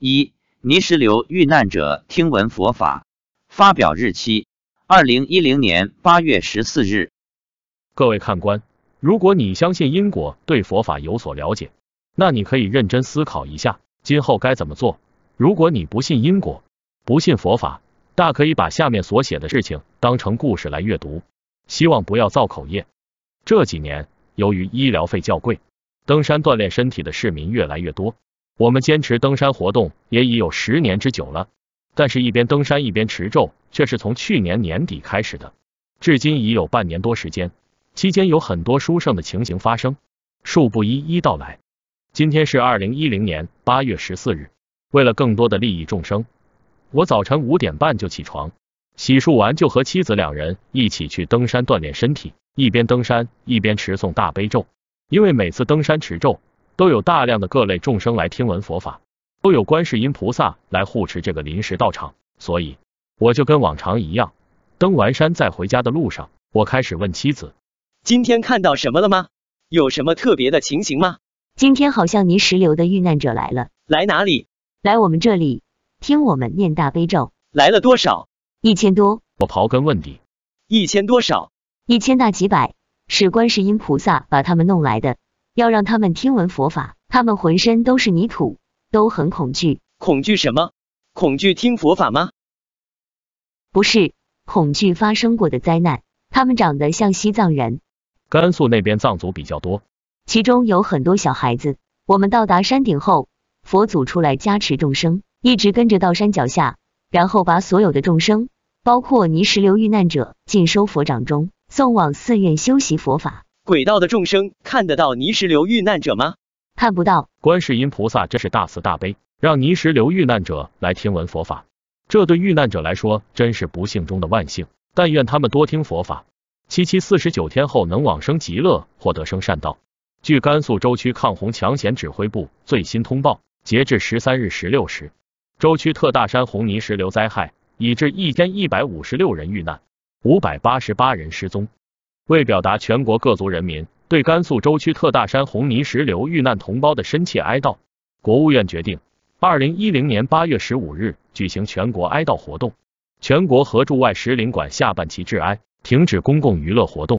一、泥石流遇难者听闻佛法。发表日期：二零一零年八月十四日。各位看官，如果你相信因果，对佛法有所了解，那你可以认真思考一下，今后该怎么做。如果你不信因果，不信佛法，大可以把下面所写的事情当成故事来阅读，希望不要造口业。这几年，由于医疗费较贵，登山锻炼身体的市民越来越多。我们坚持登山活动也已有十年之久了，但是，一边登山一边持咒，却是从去年年底开始的，至今已有半年多时间。期间有很多殊胜的情形发生，恕不一一道来。今天是二零一零年八月十四日，为了更多的利益众生，我早晨五点半就起床，洗漱完就和妻子两人一起去登山锻炼身体，一边登山一边持诵大悲咒，因为每次登山持咒。都有大量的各类众生来听闻佛法，都有观世音菩萨来护持这个临时道场，所以我就跟往常一样，登完山在回家的路上，我开始问妻子：今天看到什么了吗？有什么特别的情形吗？今天好像泥石流的遇难者来了，来哪里？来我们这里听我们念大悲咒，来了多少？一千多。我刨根问底，一千多少？一千大几百，是观世音菩萨把他们弄来的。要让他们听闻佛法，他们浑身都是泥土，都很恐惧。恐惧什么？恐惧听佛法吗？不是，恐惧发生过的灾难。他们长得像西藏人，甘肃那边藏族比较多，其中有很多小孩子。我们到达山顶后，佛祖出来加持众生，一直跟着到山脚下，然后把所有的众生，包括泥石流遇难者，尽收佛掌中，送往寺院修习佛法。轨道的众生看得到泥石流遇难者吗？看不到。观世音菩萨真是大慈大悲，让泥石流遇难者来听闻佛法，这对遇难者来说真是不幸中的万幸。但愿他们多听佛法，七七四十九天后能往生极乐，获得生善道。据甘肃州区抗洪抢险指挥部最新通报，截至十三日十六时，州区特大山洪泥石流灾害已致一千一百五十六人遇难，五百八十八人失踪。为表达全国各族人民对甘肃舟曲特大山红泥石流遇难同胞的深切哀悼，国务院决定，二零一零年八月十五日举行全国哀悼活动，全国和驻外使领馆下半旗致哀，停止公共娱乐活动。